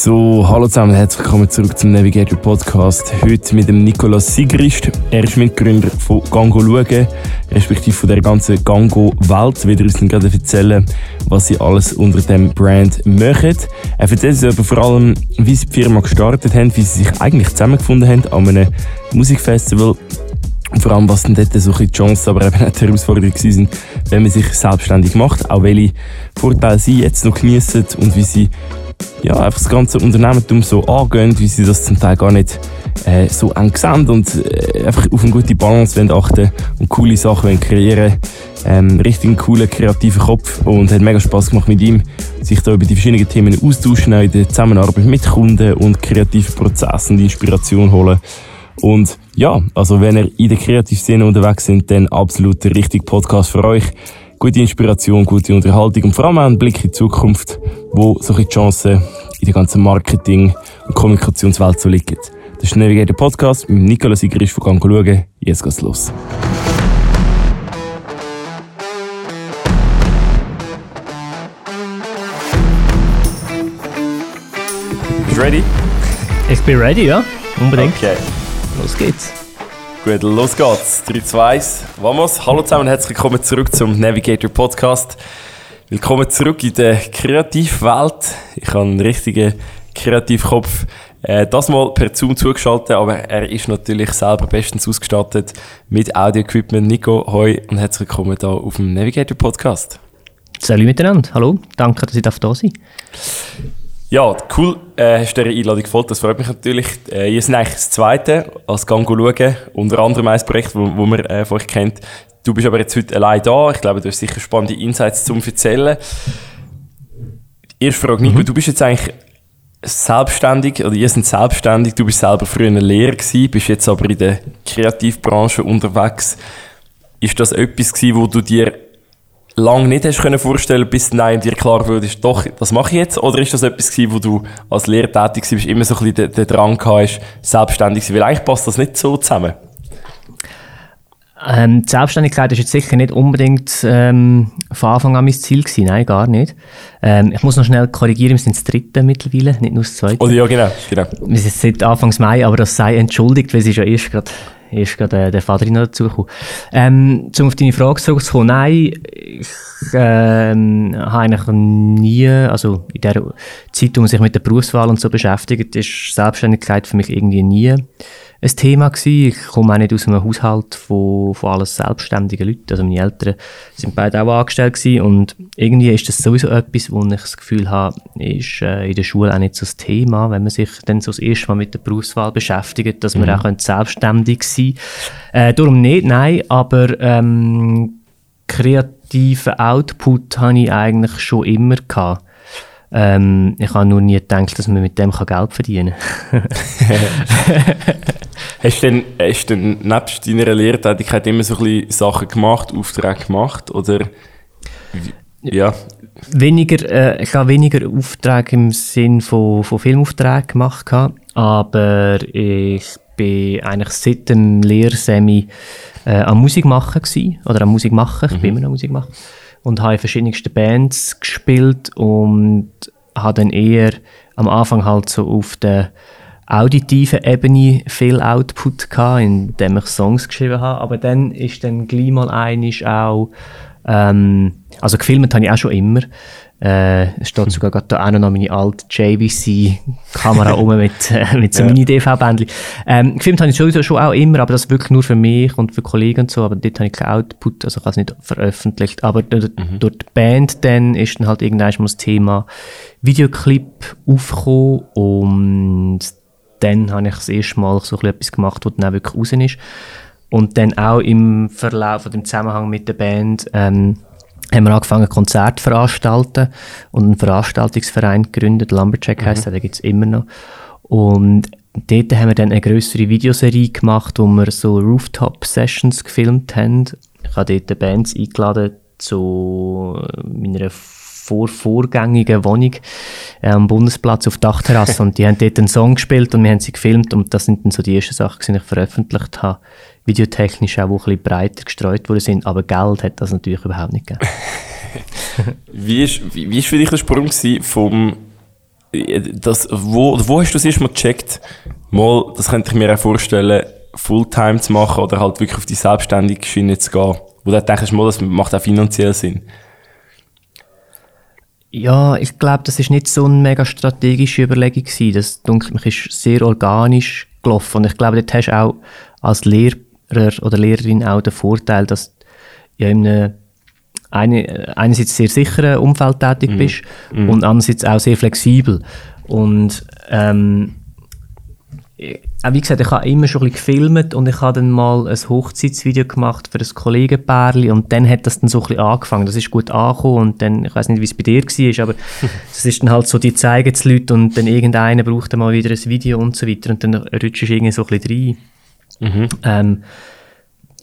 So, hallo zusammen, herzlich willkommen zurück zum Navigator Podcast. Heute mit dem Nikolaus Sigrist. Er ist Mitgründer von Gango Schauen, respektive von der ganzen Gango-Welt. Wird er uns dann gerade erzählen, was sie alles unter dem Brand machen. Er erzählt uns aber vor allem, wie sie die Firma gestartet haben, wie sie sich eigentlich zusammengefunden haben an einem Musikfestival. Und vor allem, was dann dort so die Chancen, aber eben auch die Herausforderungen sind, wenn man sich selbstständig macht. Auch welche Vorteile sie jetzt noch genießen und wie sie ja, einfach das ganze Unternehmertum so angehen, wie sie das zum Teil gar nicht äh, so eng sehen und äh, einfach auf eine gute Balance achten und coole Sachen kreieren ähm, richtig coolen, kreativen Kopf und hat mega Spaß gemacht mit ihm, sich da über die verschiedenen Themen austauschen, in der Zusammenarbeit mit Kunden und kreativen Prozessen die Inspiration holen. Und ja, also wenn ihr in der Kreativszene unterwegs sind, dann absolut der richtige Podcast für euch gute Inspiration, gute Unterhaltung und vor allem auch einen Blick in die Zukunft, wo solche Chancen in der ganzen Marketing- und Kommunikationswelt so liegen. Das ist der Navigator Podcast mit Nikolaus Igrisch von Gang schauen. Jetzt geht's los. Bist du ready? Ich bin ready, ja. Unbedingt. Okay. Los geht's. Gut, los geht's. 3, 2, 1. Vamos. Hallo zusammen und herzlich willkommen zurück zum Navigator Podcast. Willkommen zurück in der Kreativwelt. Ich habe einen richtigen Kreativkopf. Äh, das mal per Zoom zugeschaltet, aber er ist natürlich selber bestens ausgestattet mit Audio-Equipment. Nico, hoi und herzlich willkommen hier auf dem Navigator Podcast. Salut miteinander. Hallo. Danke, dass ich da sein. Ja, cool, äh, hast du der Einladung gefolgt, das freut mich natürlich. Äh, ihr seid eigentlich das Zweite als Gang schauen, unter anderem ein Projekt, wo, wo man äh, von euch kennt. Du bist aber jetzt heute allein da, ich glaube, du hast sicher spannende Insights zum erzählen. Erste Frage, Nico, mhm. du bist jetzt eigentlich selbstständig, oder ihr seid selbstständig, du bist selber früher eine Lehrer gewesen, bist jetzt aber in der Kreativbranche unterwegs. Ist das etwas gewesen, wo du dir lange nicht hast können vorstellen bis nein dir klar wurde, doch, das mache ich jetzt? Oder ist das etwas gewesen, wo du als Lehrer tätig warst, immer so ein bisschen den, den Drang hast, selbstständig zu sein? Weil eigentlich passt das nicht so zusammen. Ähm, die Selbstständigkeit ist jetzt sicher nicht unbedingt ähm, von Anfang an mein Ziel gewesen, nein, gar nicht. Ähm, ich muss noch schnell korrigieren, wir sind das dritte mittlerweile, nicht nur das zweite. Oder ja, genau, genau. Wir sind seit Anfang Mai, aber das sei entschuldigt, weil es ist ja erst gerade ist gerade der Vater noch dazugekommen. Ähm, um auf deine Frage zurückzukommen, nein, ich ähm, habe eigentlich nie, also in der Zeit, wo man sich mit der Berufswahl und so beschäftigt, ist Selbstständigkeit für mich irgendwie nie ein Thema gewesen. Ich komme auch nicht aus einem Haushalt von, von alles selbstständigen Leuten. Also meine Eltern sind beide auch angestellt gewesen und irgendwie ist das sowieso etwas, wo ich das Gefühl habe, ist äh, in der Schule auch nicht so das Thema, wenn man sich dann so das erste Mal mit der Berufswahl beschäftigt, dass man mhm. auch selbstständig sein äh, Darum nicht, nein, aber ähm, kreativen Output habe ich eigentlich schon immer gehabt. Ähm, ich habe nur nie gedacht, dass man mit dem Geld verdienen kann. hast du denn, hast du denn nebst deiner Lehrtätigkeit immer so ein bisschen Sachen gemacht, Aufträge gemacht? Oder ja? Weniger, äh, ich habe weniger Aufträge im Sinn von, von Filmaufträgen gemacht, aber ich bin eigentlich seit dem Lehrsemi äh, am Musik machen gewesen, oder am Musik machen, ich mhm. bin immer noch Musik machen und habe in verschiedensten Bands gespielt und habe dann eher am Anfang halt so auf der auditiven Ebene viel Output gehabt, indem ich Songs geschrieben habe, aber dann ist dann gleich mal einisch auch ähm, also gefilmt habe ich auch schon immer äh, es steht sogar gerade da auch noch meine alte JVC-Kamera rum mit, äh, mit so ja. Mini-DV-Bändchen. Ähm, gefilmt habe ich sowieso schon auch immer, aber das wirklich nur für mich und für Kollegen und so, aber dort habe ich keinen Output, also ich habe es nicht veröffentlicht. Aber mhm. durch die Band dann ist dann halt irgendwann mal das Thema Videoclip aufgekommen und dann habe ich das erste Mal so etwas gemacht, was dann auch wirklich raus ist. Und dann auch im Verlauf von dem Zusammenhang mit der Band ähm, haben wir angefangen, Konzerte zu veranstalten und einen Veranstaltungsverein gegründet, Lumberjack heisst mhm. der gibt es immer noch. Und dort haben wir dann eine größere Videoserie gemacht, wo wir so Rooftop-Sessions gefilmt haben. Ich habe dort Bands eingeladen zu meiner vor vorgängigen Wohnung äh, am Bundesplatz auf Dachterrasse und die haben dort einen Song gespielt und wir haben sie gefilmt und das sind dann so die ersten Sachen, die ich veröffentlicht habe videotechnisch auch ein bisschen breiter gestreut worden sind, aber Geld hat das natürlich überhaupt nicht gegeben. wie, ist, wie, wie ist für dich der Sprung vom das, wo, wo hast du das erste Mal gecheckt? Mal, das könnte ich mir auch vorstellen, Fulltime zu machen oder halt wirklich auf die selbstständige Schiene zu gehen. Wo du denkst, mal, das macht auch finanziell Sinn. Ja, ich glaube, das ist nicht so eine mega strategische Überlegung gewesen. Das, denke ich, ist sehr organisch gelaufen. Und ich glaube, dort hast du auch als Lehrer oder Lehrerin auch den Vorteil, dass du ja in einem eine, einerseits sehr sicheren Umfeld tätig mhm. bist mm. und andererseits auch sehr flexibel. Und ähm, wie gesagt, ich habe immer schon ein bisschen gefilmt und ich habe dann mal ein Hochzeitsvideo gemacht für ein Kollegenpärchen und dann hat das dann so ein bisschen angefangen. Das ist gut angekommen und dann, ich weiß nicht, wie es bei dir war, aber das ist dann halt so, die zeigen es Leute und dann irgendeiner braucht dann mal wieder ein Video und so weiter und dann rutschst du irgendwie so ein bisschen rein. Mhm. Ähm,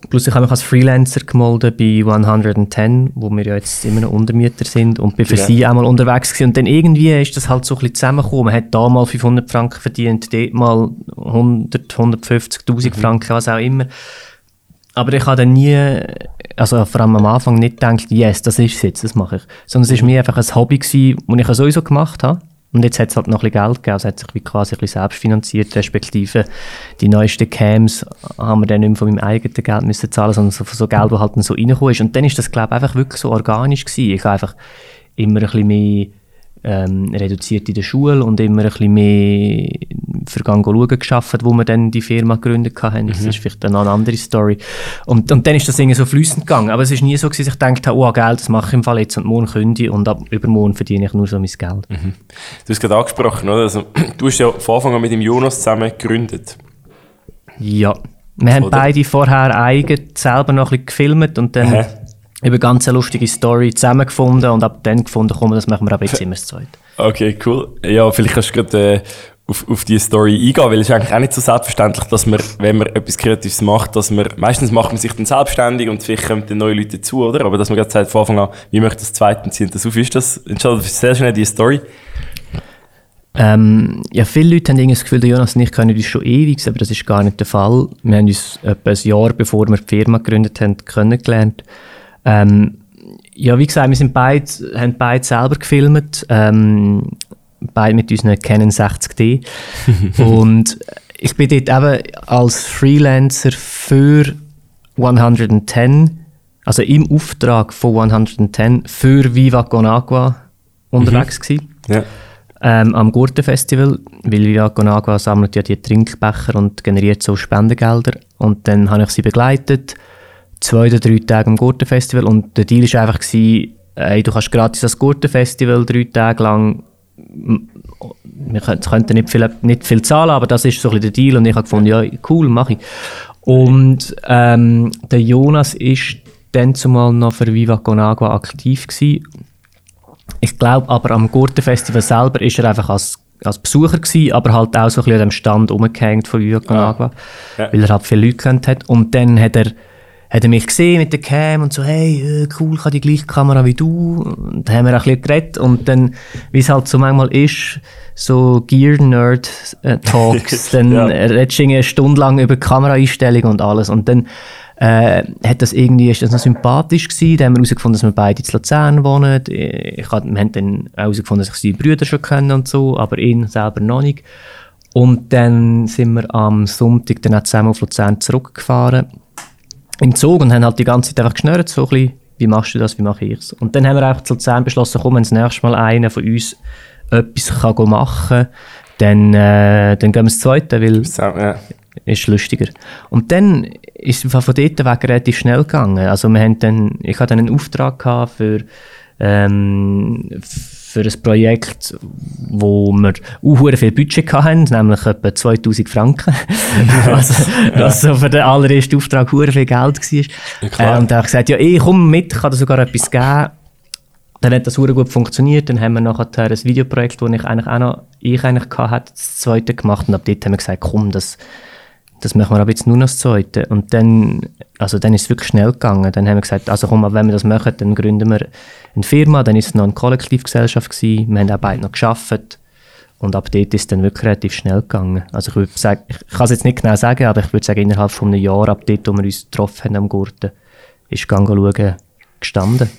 Plus ich habe mich als Freelancer gemeldet bei 110, wo wir ja jetzt immer noch Untermieter sind und bin für ja. sie einmal unterwegs gewesen. Und dann irgendwie ist das halt so ein bisschen zusammengekommen. Man hat da mal 500 Franken verdient, dort mal 100, 150'000 mhm. Franken, was auch immer. Aber ich habe dann nie, also vor allem am Anfang nicht gedacht, yes, das ist es jetzt, das mache ich. Sondern es war mir einfach ein Hobby gewesen, das ich sowieso gemacht habe. Und jetzt hat es halt noch ein bisschen Geld gegeben, also hat sich wie quasi ein bisschen selbst finanziert, respektive die neuesten Cams haben wir dann nicht mehr von meinem eigenen Geld müssen zahlen, sondern so, von so Geld, das halt dann so reingekommen ist. Und dann ist das, glaube ich, einfach wirklich so organisch gewesen. Ich habe einfach immer ein bisschen mehr ähm, reduziert in der Schule und immer ein bisschen mehr für schauen geschafft, wo wir dann die Firma gegründet haben. Das mhm. ist vielleicht dann eine andere Story. Und, und dann ist das irgendwie so flüssend gegangen. Aber es ist nie so, dass ich gedacht habe, oh, Geld, das mache ich im Fall jetzt und morgen kündige und ab übermorgen verdiene ich nur so mein Geld. Mhm. Du hast gerade angesprochen, oder? Also, du hast ja von Anfang an mit dem Jonas zusammen gegründet. Ja. Wir haben oder? beide vorher eigen selber noch ein bisschen gefilmt und dann... Hä? Über ganz eine lustige Story zusammengefunden und ab dann gefunden, komm, das machen wir aber jetzt immer das Zweite. Okay, cool. Ja, vielleicht kannst du gerade äh, auf, auf die Story eingehen, weil es ist eigentlich auch nicht so selbstverständlich, dass man, wenn man etwas Kreatives macht, dass man, meistens macht man sich dann selbstständig und vielleicht kommen dann neue Leute dazu, oder? Aber dass man gerade sagt von Anfang an, wie möchte das Zweite ziehen das auf, ist das, entscheidet sehr schnell die Story? Ähm, ja, viele Leute haben das Gefühl, Jonas und ich kennen uns schon ewig, aber das ist gar nicht der Fall. Wir haben uns etwa ein Jahr, bevor wir die Firma gegründet haben, kennengelernt. Ähm, ja, wie gesagt, wir sind beide, haben beide selber gefilmt, ähm, beide mit unseren Canon 60D. und ich bin dort eben als Freelancer für 110, also im Auftrag von 110 für Viva Con Agua unterwegs mhm. gewesen. Ja. Ähm, am Gurtenfestival, weil Viva Con Agua sammelt ja die Trinkbecher und generiert so Spendengelder. Und dann habe ich sie begleitet zwei oder drei Tage am Gurtenfestival und der Deal war einfach, gewesen, hey, du kannst gratis das Gurtenfestival drei Tage lang wir könnten nicht viel, nicht viel zahlen, aber das ist so ein bisschen der Deal und ich habe gefunden, ja, cool, mache ich. Und ähm, der Jonas ist dann zumal noch für Viva Con Agua aktiv gewesen. Ich glaube aber am Gurtenfestival selber ist er einfach als, als Besucher gewesen, aber halt auch so ein bisschen an dem Stand umgehängt von Viva Con Agua, ja. weil er halt viele Leute kennt hat. Und dann hat er hat er mich gesehen mit der Cam und so, hey, äh, cool, ich habe die gleiche Kamera wie du. Und dann haben wir ein bisschen geredet und dann, wie es halt so manchmal ist, so Gear-Nerd-Talks, dann ja. redest du eine Stunde lang über Kameraeinstellung und alles und dann äh, hat das irgendwie, ist das noch sympathisch gewesen, dann haben wir herausgefunden, dass wir beide in Luzern wohnen. Ich hab, wir haben dann herausgefunden, dass ich seine Brüder schon kennen und so, aber ihn selber noch nicht. Und dann sind wir am Sonntag dann auch zusammen auf Luzern zurückgefahren im Zug und haben halt die ganze Zeit einfach geschnürt, so ein bisschen, wie machst du das, wie mache ich es? Und dann haben wir einfach zu Luzern beschlossen, komm, wenn das nächste Mal einer von uns etwas kann machen kann, dann, äh, dann gehen wir ins Zweite, weil so, ja. ist lustiger. Und dann ist es von dort weg relativ schnell gegangen. Also wir haben dann, ich hatte dann einen Auftrag gehabt für ähm, für ein Projekt, wo wir auch viel Budget hatten, nämlich etwa 2000 Franken. also, was so für den allerersten Auftrag sehr viel Geld war. Ja, äh, und habe ich gesagt, ja, ich komme mit, ich kann dir sogar etwas geben. Dann hat das sehr gut funktioniert. Dann haben wir nachher ein Videoprojekt, das ich eigentlich auch noch, ich eigentlich hatte, das zweite gemacht. Und ab dort haben wir gesagt, komm, das, das machen wir aber jetzt nur noch das zweite. Und dann, also dann ist es wirklich schnell gegangen. Dann haben wir gesagt, also komm, wenn wir das machen, dann gründen wir eine Firma, dann ist es noch eine Kollektivgesellschaft gewesen. Wir haben auch beide noch geschafft. Und ab dort ist es dann wirklich relativ schnell gegangen. Also ich würde sagen, ich kann es jetzt nicht genau sagen, aber ich würde sagen, innerhalb von einem Jahr, ab dort, wo wir uns getroffen haben am Gurten, ist Gang schauen gestanden.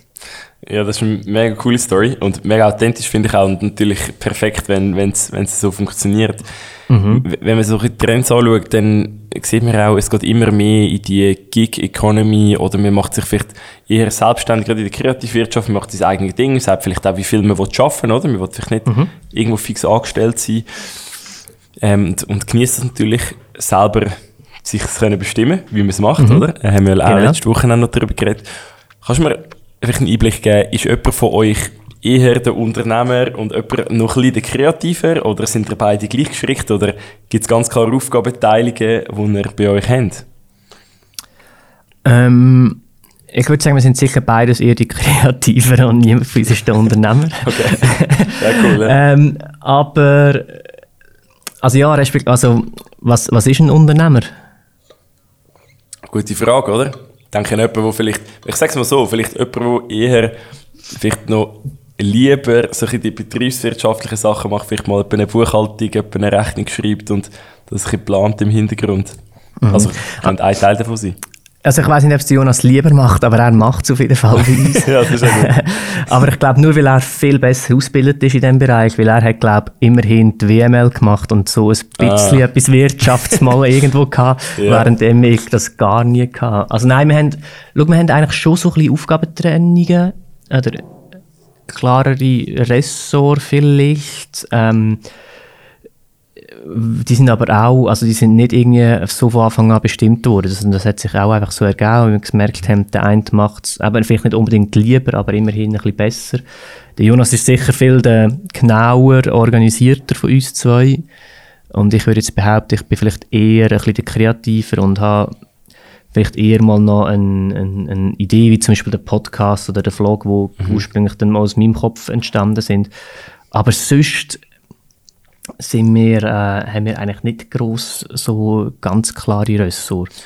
Ja, das ist eine mega coole Story und mega authentisch finde ich auch und natürlich perfekt, wenn es so funktioniert. Mhm. Wenn man so die Trends anschaut, dann sieht man auch, es geht immer mehr in die Gig-Economy oder man macht sich vielleicht eher selbstständig, gerade in der Kreativwirtschaft, man macht sein eigenes Ding, man sagt vielleicht auch, wie viel man arbeiten will, oder? Man will vielleicht nicht mhm. irgendwo fix angestellt sein ähm, und, und genießt es natürlich selber, sich können bestimmen, wie man es macht, mhm. oder? Da haben wir auch genau. letzte Woche noch darüber geredet. Kannst du mir vielleicht einen Einblick geben, ist jemand von euch eher der Unternehmer und jemand noch ein bisschen der Kreativer oder sind ihr beide gleich geschickt oder gibt es ganz klare Aufgabenteilungen, die ihr bei euch habt? Ähm, ich würde sagen, wir sind sicher beides eher die Kreativer und niemand von uns ist der Unternehmer. okay, ja, cool. Ja. ähm, aber, also ja, also was, was ist ein Unternehmer? Gute Frage, oder? Ich denke, jemand, der vielleicht, ich sage es mal so, vielleicht jemand, der eher vielleicht noch lieber solche die betriebswirtschaftlichen Sachen macht, vielleicht mal eine Buchhaltung, eine Rechnung schreibt und das ein plant im Hintergrund. Mhm. Also könnte ein Teil davon sein. Also ich weiß nicht, ob es Jonas lieber macht, aber er macht es auf jeden Fall ja, das ist ja aber ich glaube nur, weil er viel besser ausgebildet ist in diesem Bereich, weil er hat, glaube immerhin die WML gemacht und so ein bisschen ah. etwas Wirtschaftsmal irgendwo gehabt, ja. während ich das gar nie hatte. Also nein, wir haben, schau, wir haben eigentlich schon so ein bisschen Aufgabentrennungen, oder klarere Ressort vielleicht. Ähm, die sind aber auch, also die sind nicht irgendwie so von Anfang an bestimmt worden. Das, das hat sich auch einfach so ergeben, weil wir gemerkt haben, der eine macht es eben vielleicht nicht unbedingt lieber, aber immerhin ein bisschen besser. Der Jonas ist sicher viel der genauer, organisierter von uns zwei. Und ich würde jetzt behaupten, ich bin vielleicht eher ein bisschen der kreativer und habe vielleicht eher mal noch eine, eine, eine, Idee, wie zum Beispiel der Podcast oder der Vlog, wo mhm. ursprünglich dann mal aus meinem Kopf entstanden sind. Aber sonst sind wir, äh, haben wir eigentlich nicht groß so ganz klare Ressorts.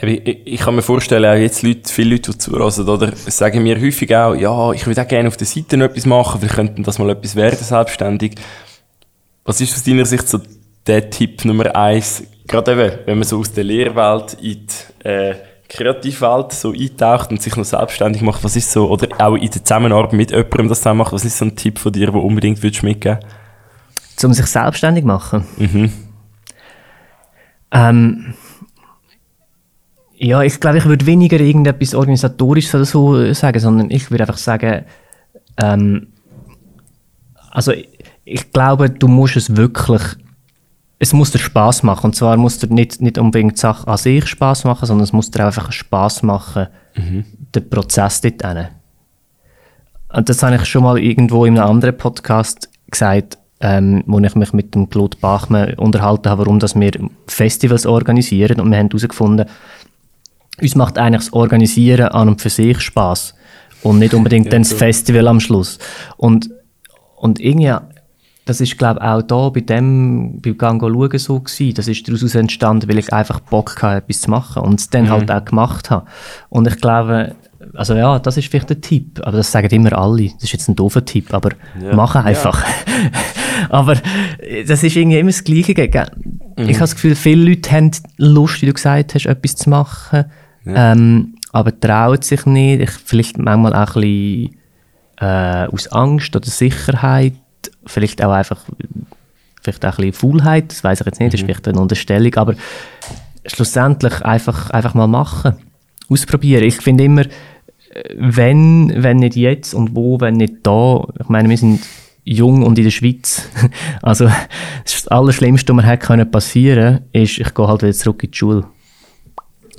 Ich, ich, kann mir vorstellen, auch jetzt Leute, viele Leute, die zuhören, oder, sagen mir häufig auch, ja, ich würde auch gerne auf der Seite noch etwas machen, vielleicht könnte das mal etwas werden, selbstständig. Was ist aus deiner Sicht so der Tipp Nummer eins, gerade eben, wenn man so aus der Lehrwelt in die äh, Kreativwelt so eintaucht und sich noch selbstständig macht, was ist so, oder auch in der Zusammenarbeit mit jemandem das zusammen macht, was ist so ein Tipp von dir, den unbedingt würdest mitgeben Um sich selbstständig machen? Mhm. Ähm, ja, ich glaube, ich würde weniger irgendetwas Organisatorisches oder so sagen, sondern ich würde einfach sagen, ähm, also ich, ich glaube, du musst es wirklich es muss dir Spaß machen. Und zwar muss dir nicht, nicht unbedingt die Sache an sich Spaß machen, sondern es muss dir einfach Spaß machen, mhm. der Prozess dort hin. Und das habe ich schon mal irgendwo in einem anderen Podcast gesagt, ähm, wo ich mich mit dem Claude Bachmann unterhalten habe, warum dass wir Festivals organisieren. Und wir haben herausgefunden, uns macht eigentlich das Organisieren an und für sich Spaß und nicht unbedingt ja, dann das Festival am Schluss. Und, und irgendwie das ist glaube ich auch da bei dem, bei Gang schauen so gewesen. Das ist daraus entstanden, weil ich einfach Bock hatte, etwas zu machen und es dann halt mhm. halt auch gemacht habe. Und ich glaube, also ja, das ist vielleicht der Tipp, aber das sagen immer alle. Das ist jetzt ein doofer Tipp, aber ja. mach einfach. Ja. aber das ist irgendwie immer das Gleiche. Mhm. Ich habe das Gefühl, viele Leute haben Lust, wie du gesagt hast, etwas zu machen, ja. ähm, aber trauen sich nicht. Ich, vielleicht manchmal auch ein bisschen äh, aus Angst oder Sicherheit vielleicht auch einfach vielleicht auch ein bisschen Faulheit, das weiß ich jetzt nicht, das ist mhm. vielleicht eine Unterstellung, aber schlussendlich einfach, einfach mal machen, ausprobieren. Ich finde immer, wenn, wenn nicht jetzt und wo, wenn nicht da, ich meine, wir sind jung und in der Schweiz, also das, Allerschlimmste, was mir hätte passieren können, ist, ich gehe halt wieder zurück in die Schule.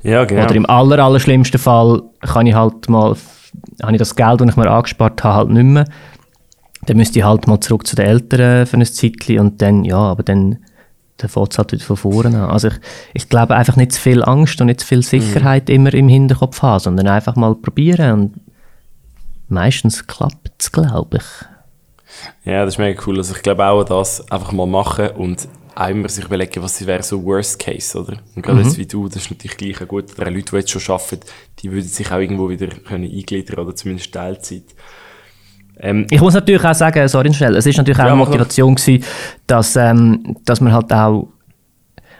Ja, genau. Oder im aller, allerschlimmsten Fall kann ich halt mal, habe ich das Geld, das ich mir angespart habe, halt nicht mehr dann müsste ich halt mal zurück zu den Eltern für ein Zeitchen und dann, ja, aber dann, dann fängt es halt wieder von vorne an. Also ich, ich glaube einfach nicht zu viel Angst und nicht zu viel Sicherheit mhm. immer im Hinterkopf haben, sondern einfach mal probieren und meistens klappt es, glaube ich. Ja, das ist mega cool. Also ich glaube auch das einfach mal machen und auch immer sich überlegen, was wäre so Worst Case, oder? Und gerade mhm. jetzt wie du, das ist natürlich gleich gut. Oder Leute, die jetzt schon arbeiten, die würden sich auch irgendwo wieder können eingliedern oder zumindest Teilzeit. Ähm, ich muss natürlich auch sagen, sorry schnell, es ist natürlich auch ja, eine Motivation gewesen, dass, ähm, dass man halt auch,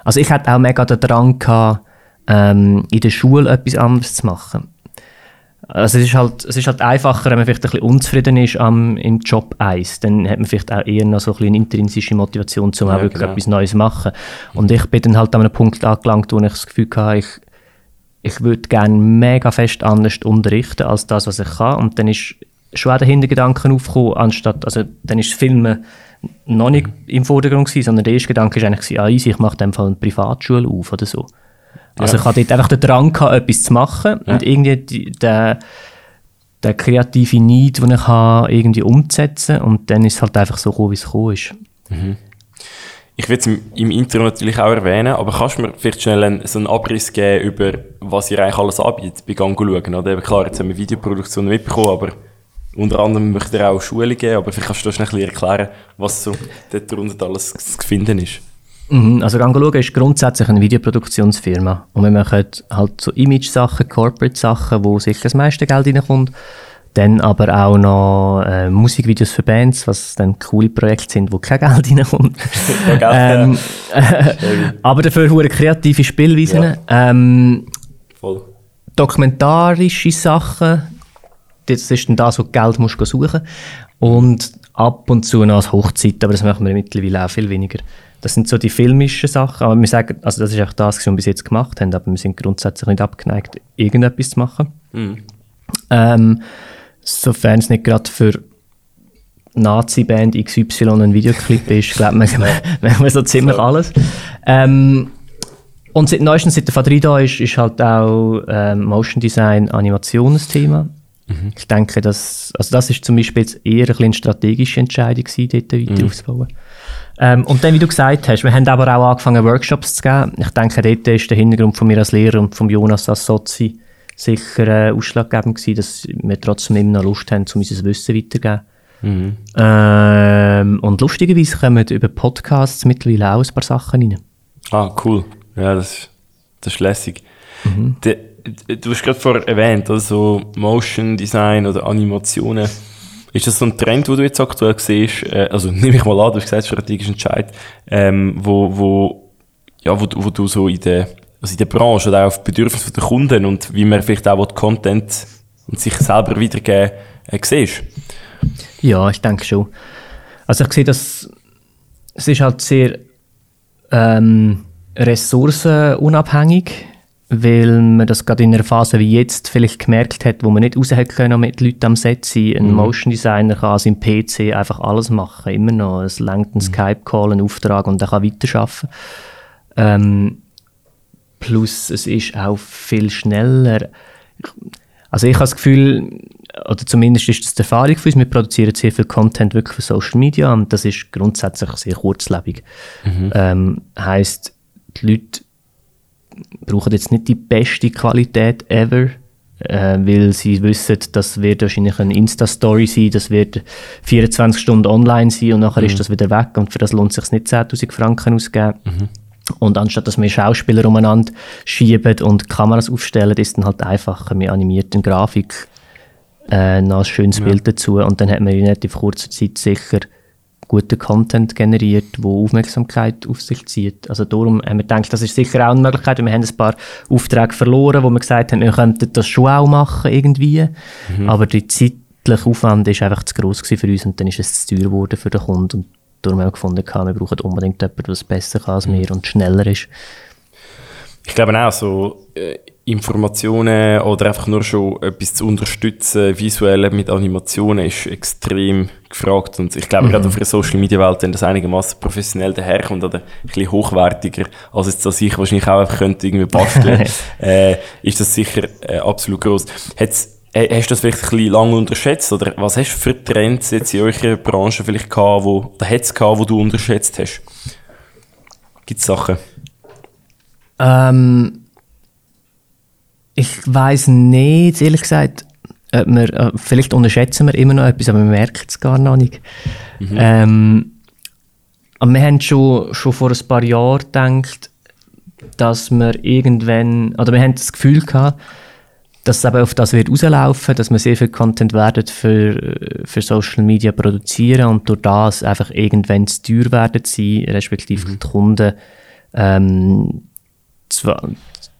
also ich hatte auch mega den Drang gehabt, ähm, in der Schule etwas anderes zu machen. Also es ist halt, es ist halt einfacher, wenn man vielleicht ein bisschen unzufrieden ist am, im Job 1. Dann hat man vielleicht auch eher noch so ein bisschen eine intrinsische Motivation, um ja, auch wirklich genau. etwas Neues zu machen. Und ich bin dann halt an einem Punkt angelangt, wo ich das Gefühl hatte, ich, ich würde gerne mega fest anders unterrichten als das, was ich kann. Und dann ist schon auch der Hintergedanke aufgekommen, anstatt, also dann ist das Filmen noch nicht im Vordergrund gewesen, sondern der erste Gedanke war eigentlich, ah, easy, ich mache in Fall eine Privatschule auf oder so. Also ja. ich hatte dort einfach den Drang, gehabt, etwas zu machen ja. und irgendwie die, der, der kreative Need, den ich habe, irgendwie umzusetzen und dann ist es halt einfach so gekommen, wie es gekommen ist. Mhm. Ich will es im, im, Intro natürlich auch erwähnen, aber kannst du mir vielleicht schnell einen, so einen Abriss geben über, was ihr eigentlich alles anbietet bei Gang schauen? Oder? Klar, jetzt haben wir Videoproduktion mitbekommen, aber unter anderem möchte ihr auch Schule geben, aber vielleicht kannst du schnell erklären, was so dort drunter alles zu finden ist. Mhm, also Gangologa ist grundsätzlich eine Videoproduktionsfirma und wir machen halt so Image-Sachen, Corporate-Sachen, wo sicher das meiste Geld reinkommt. Dann aber auch noch äh, Musikvideos für Bands, was dann coole Projekte sind, wo kein Geld reinkommt. ähm, aber dafür hure kreative Spielweisen. Ja. Ähm, Voll. Dokumentarische Sachen, das ist dann das, wo du Geld musst suchen Und ab und zu noch als Hochzeit, aber das machen wir mittlerweile auch viel weniger. Das sind so die filmischen Sachen, aber wir sagen, also das ist auch das, was wir bis jetzt gemacht haben, aber wir sind grundsätzlich nicht abgeneigt, irgendetwas zu machen. Mhm. Ähm, sofern es nicht gerade für Nazi-Band XY ein Videoclip ist, glaubt man, machen wir so ziemlich alles. Ähm, und seit neuestens, seit der Fadri da ist, ist halt auch ähm, Motion Design Animation ein Thema. Mhm. Ich denke, dass, also das ist zum Beispiel jetzt eher ein eine strategische Entscheidung gewesen, dort weiter mhm. aufzubauen. Ähm, und dann, wie du gesagt hast, wir haben aber auch angefangen, Workshops zu geben. Ich denke, dort ist der Hintergrund von mir als Lehrer und von Jonas als Sozi sicher äh, ausschlaggebend gewesen, dass wir trotzdem immer noch Lust haben, um unser Wissen weiterzugeben. Mhm. Ähm, und lustigerweise kommen über Podcasts mittlerweile auch ein paar Sachen rein. Ah, cool. Ja, das, das ist lässig. Mhm. De, du hast gerade vorher erwähnt, also Motion Design oder Animationen. Ist das so ein Trend, den du jetzt aktuell siehst? Äh, also nehme ich mal an, du hast gesagt, strategischer Entscheid, ähm, wo, wo, ja, wo, wo du so in der, also in der Branche oder auch auf Bedürfnisse der Kunden und wie man vielleicht auch Content und sich selber wiedergeben äh, siehst? Ja, ich denke schon. Also ich sehe, dass es ist halt sehr ähm, ressourcenunabhängig weil man das gerade in einer Phase wie jetzt vielleicht gemerkt hat, wo man nicht raus hat können mit Leuten am Set sein. Ein mhm. Motion Designer kann an seinem PC einfach alles machen, immer noch. Es lenkt einen mhm. Skype-Call, einen Auftrag und er kann weiterarbeiten. Ähm, plus es ist auch viel schneller. Also ich habe das Gefühl, oder zumindest ist das die Erfahrung für uns, wir produzieren sehr viel Content wirklich für Social Media und das ist grundsätzlich sehr kurzlebig. Mhm. Ähm, heißt, die Leute brauchen jetzt nicht die beste Qualität ever, äh, weil sie wissen, das wird wahrscheinlich eine Insta-Story sein, das wird 24 Stunden online sein und nachher mhm. ist das wieder weg und für das lohnt es sich nicht 10'000 Franken auszugeben. Mhm. Und anstatt dass wir Schauspieler umeinander schieben und Kameras aufstellen, ist dann halt einfacher. Wir animieren eine Grafik, äh, noch ein schönes ja. Bild dazu und dann hat man in relativ kurzer Zeit sicher guten Content generiert, der Aufmerksamkeit auf sich zieht. Also darum haben wir gedacht, das ist sicher auch eine Möglichkeit. Wir haben ein paar Aufträge verloren, wo wir gesagt haben, wir könnten das schon auch machen irgendwie. Mhm. Aber der zeitliche Aufwand ist einfach zu groß für uns und dann ist es zu teuer geworden für den Kunden. Und darum haben wir gefunden, wir brauchen unbedingt jemanden, der besser kann als mhm. wir und schneller ist. Ich glaube auch, so äh, Informationen oder einfach nur schon etwas zu unterstützen, visuell mit Animationen, ist extrem gefragt. Und ich glaube, mhm. gerade auf der Social Media Welt, wenn das einigermaßen professionell daherkommt oder ein bisschen hochwertiger, als jetzt, dass ich wahrscheinlich auch einfach könnte irgendwie basteln, äh, ist das sicher äh, absolut groß. Hat's, äh, hast du das vielleicht ein bisschen lange unterschätzt? Oder was hast du für Trends jetzt in eurer Branche vielleicht gehabt, wo, da hat's gehabt, wo du unterschätzt hast? Gibt es Sachen? Ähm, ich weiß nicht, ehrlich gesagt. Ob wir, äh, vielleicht unterschätzen wir immer noch etwas, aber wir merken es gar noch nicht. Mhm. Ähm, aber wir haben schon, schon vor ein paar Jahren gedacht, dass wir irgendwann, oder wir haben das Gefühl gehabt, dass es eben auf das wird rauslaufen, dass wir sehr viel Content werden für, für Social Media produzieren und durch das einfach irgendwann zu teuer werden sein, respektive mhm. die Kunden ähm, zwar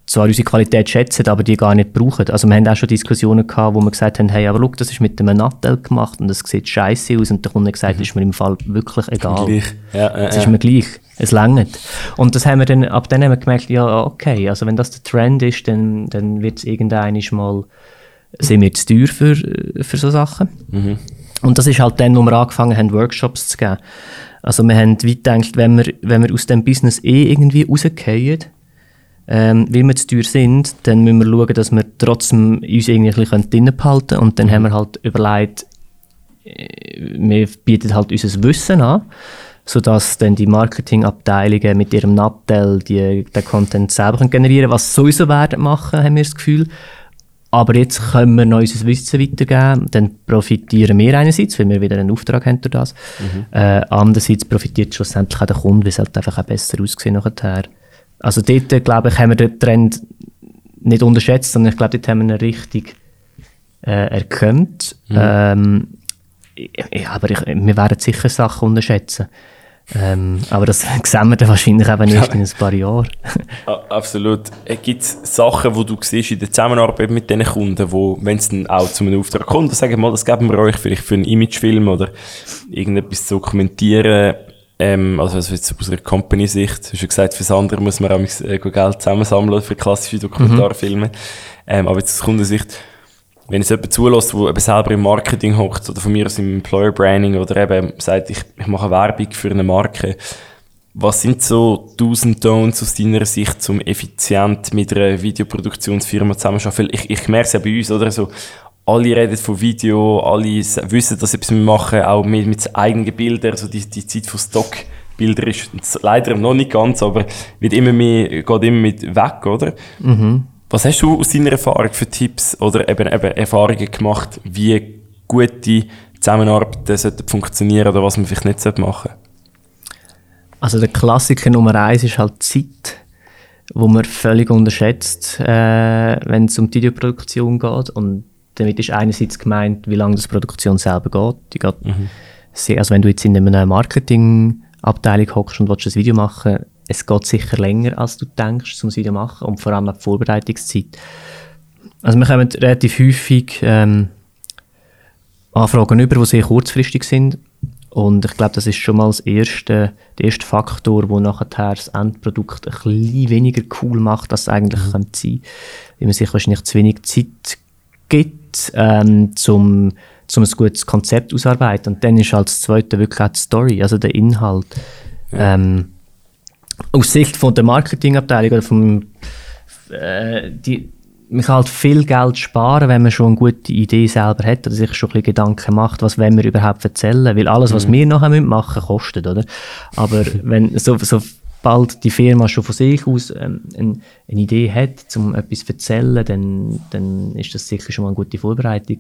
zwar unsere Qualität schätzen, aber die gar nicht brauchen. Also wir haben auch schon Diskussionen gehabt, wo wir gesagt haben, hey, aber schau, das ist mit einem Nattel gemacht und das sieht scheiße aus und der Kunde gesagt, mhm. ist mir im Fall wirklich egal. Gleich. Ja, äh, es ist mir gleich. Es längert. Und das haben wir dann, ab dann haben wir gemerkt, ja, okay, also wenn das der Trend ist, dann, dann wird es irgendwann mal, sind wir zu teuer für, für so Sachen. Mhm. Und das ist halt dann, wo wir angefangen haben, Workshops zu geben. Also wir haben weit gedacht, wenn wir, wenn wir aus dem Business eh irgendwie rausgehen, ähm, weil wir zu teuer sind, dann müssen wir schauen, dass wir trotzdem uns irgendwie ein bisschen behalten Und dann haben wir halt überlegt, äh, wir bieten halt unser Wissen an, sodass dann die Marketingabteilungen mit ihrem Nattel die, den Content selber generieren können, was sowieso werden machen, haben wir das Gefühl. Aber jetzt können wir noch unser Wissen weitergeben, dann profitieren wir einerseits, weil wir wieder einen Auftrag haben durch das. Mhm. Äh, andererseits profitiert schlussendlich auch der Kunde, weil es halt einfach auch besser aussieht nachher. Also dort, glaube ich, haben wir den Trend nicht unterschätzt, sondern ich glaube, dort haben wir ihn richtig äh, erkannt. Mhm. Ähm, ja, aber ich, wir werden sicher Sachen unterschätzen. Ähm, aber das sehen wir dann wahrscheinlich eben erst in ein paar Jahren. Absolut. Äh, Gibt es Sachen, die du siehst in der Zusammenarbeit mit diesen Kunden, wo, wenn es dann auch zu einem Auftrag kommt, sagen wir mal, das geben wir euch vielleicht für einen Imagefilm oder irgendetwas zu dokumentieren, ähm, also also jetzt aus einer Company-Sicht, du hast ja gesagt, fürs andere muss man auch äh, Geld zusammensammeln für klassische Dokumentarfilme. Mhm. Ähm, aber jetzt aus Kundensicht, wenn es jemand zulässt, der eben selber im Marketing hockt oder von mir aus im Employer Branding oder eben sagt, ich, ich mache Werbung für eine Marke, was sind so Do's und Don'ts aus deiner Sicht, um effizient mit einer Videoproduktionsfirma zusammenzuarbeiten? Ich, ich merke es ja bei uns, oder? So, alle reden von Video, alle wissen, dass sie etwas machen, auch mit, mit eigenen Bildern, also die, die Zeit von Stockbildern ist leider noch nicht ganz, aber wird immer mehr, geht immer mit weg, oder? Mhm. Was hast du aus deiner Erfahrung für Tipps oder eben, eben Erfahrungen gemacht, wie gute Zusammenarbeit sollte funktionieren oder was man vielleicht nicht machen sollte? Also der Klassiker Nummer eins ist halt Zeit, wo man völlig unterschätzt, äh, wenn es um die Videoproduktion geht und damit ist einerseits gemeint, wie lange die Produktion selber geht. Die geht mhm. sehr, also wenn du jetzt in einer Marketingabteilung hockst und willst ein Video machen, es geht sicher länger, als du denkst, um ein Video zu machen und vor allem auch die Vorbereitungszeit. Also wir kommen relativ häufig ähm, Anfragen über, die sehr kurzfristig sind und ich glaube, das ist schon mal das erste, der erste Faktor, der nachher das Endprodukt ein bisschen weniger cool macht, als es eigentlich mhm. sein könnte. Weil man sich wahrscheinlich zu wenig Zeit gibt, ähm, zum, zum ein gutes Konzept ausarbeiten. Und dann ist als zweite wirklich auch die Story, also der Inhalt. Ja. Ähm, aus Sicht von der Marketingabteilung oder vom, äh, die, man kann halt viel Geld sparen, wenn man schon eine gute Idee selber hat oder sich schon ein bisschen Gedanken macht, was wollen wir überhaupt erzählen. Weil alles, was mhm. wir nachher machen müssen, kostet, oder? Aber wenn so, so bald die Firma schon von sich aus ähm, eine, eine Idee hat, um etwas zu erzählen, dann, dann ist das sicher schon mal eine gute Vorbereitung.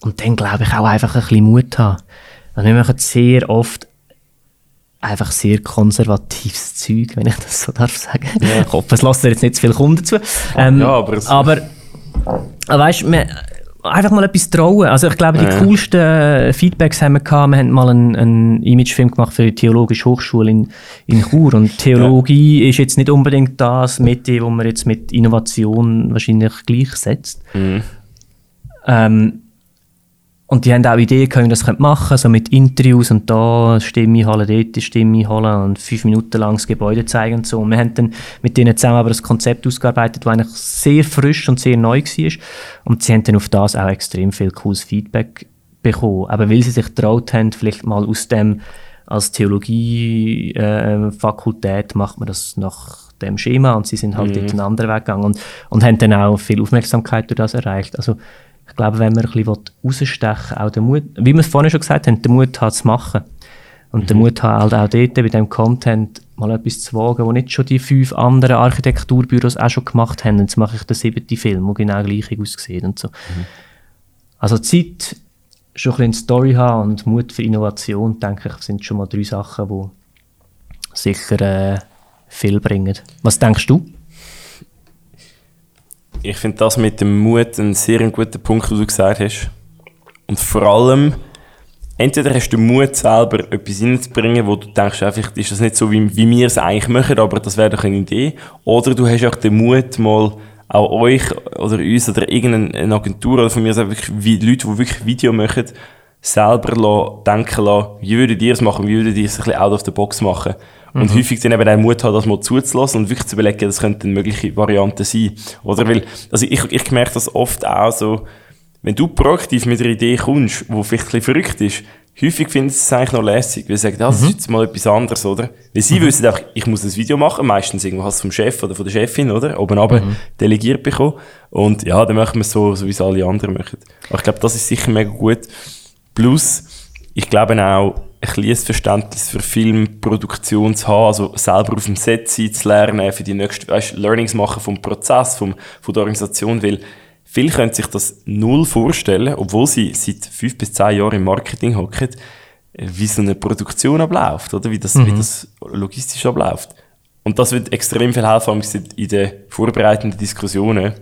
Und dann glaube ich auch einfach ein bisschen Mut haben. Also wir machen sehr oft einfach sehr konservatives Zeug, wenn ich das so darf sagen. Ja. Ich hoffe, es lassen jetzt nicht zu viele Kunden zu. Ähm, ja, aber... aber weißt, du, einfach mal etwas trauen. Also ich glaube, die ja. coolsten äh, Feedbacks haben wir gehabt. Wir haben mal einen, einen Imagefilm gemacht für die Theologische Hochschule in, in Chur. Und Theologie ja. ist jetzt nicht unbedingt das Mitte, wo man jetzt mit Innovation wahrscheinlich gleichsetzt. Mhm. Ähm, und die haben auch Ideen, wie das machen können, so mit Interviews und da Stimme holen, dort Stimme holen und fünf Minuten lang das Gebäude zeigen und so. Und wir haben dann mit denen zusammen aber ein Konzept ausgearbeitet, das eigentlich sehr frisch und sehr neu war. Und sie haben dann auf das auch extrem viel cooles Feedback bekommen. Aber weil sie sich getraut haben, vielleicht mal aus dem, als Theologie-Fakultät äh, macht man das nach dem Schema und sie sind halt mhm. dort einen anderen Weg gegangen und, und haben dann auch viel Aufmerksamkeit durch das erreicht. Also ich glaube, wenn man ein bisschen rausstechen will, auch den Mut, wie wir es vorhin schon gesagt haben, den Mut hat zu machen. Und mhm. den Mut hat halt auch dort, bei diesem Content mal etwas zu wagen, wo nicht schon die fünf anderen Architekturbüros auch schon gemacht haben. Jetzt mache ich den siebten Film, der genau gleich aussieht und so. Mhm. Also Zeit, schon ein bisschen Story haben und Mut für Innovation, denke ich, sind schon mal drei Sachen, die sicher äh, viel bringen. Was denkst du? Ich finde das mit dem Mut ein sehr guter Punkt, den du gesagt hast. Und vor allem entweder hast du Mut, selber etwas reinzubringen, wo du denkst, vielleicht ist das nicht so, wie, wie wir es eigentlich machen, aber das wäre doch eine Idee. Oder du hast auch den Mut, mal auch euch oder uns oder irgendeine Agentur oder von mir aus wirklich, wie Leute, die wirklich Video machen, selber lassen, denken lassen, wie würdet ihr es machen, wie würdet ihr es ein bisschen out of the box machen. Und mhm. häufig dann eben den Mut haben, das mal zuzulassen und wirklich zu überlegen, das könnten mögliche Varianten sein. Oder weil, also ich, ich merke das oft auch so, wenn du proaktiv mit einer Idee kommst, die vielleicht ein bisschen verrückt ist, häufig finden sie es eigentlich noch lässig, weil sie sagen, das mhm. ist jetzt mal etwas anderes, oder? Weil sie mhm. wissen auch, ich muss ein Video machen, meistens irgendwas vom Chef oder von der Chefin, oder? Oben aber mhm. delegiert bekommen. Und ja, dann machen wir es so, so wie es alle anderen machen. Aber ich glaube, das ist sicher mega gut. Plus, ich glaube auch, ein kleines Verständnis für Filmproduktion zu haben, also selber auf dem Set sein zu lernen, für die nächsten, weißt, Learnings machen vom Prozess, vom, von der Organisation, weil Viele können sich das null vorstellen, obwohl sie seit fünf bis zehn Jahren im Marketing hocken, wie so eine Produktion abläuft, oder? Wie das, mhm. wie das logistisch abläuft. Und das wird extrem viel helfen in den vorbereitenden Diskussionen,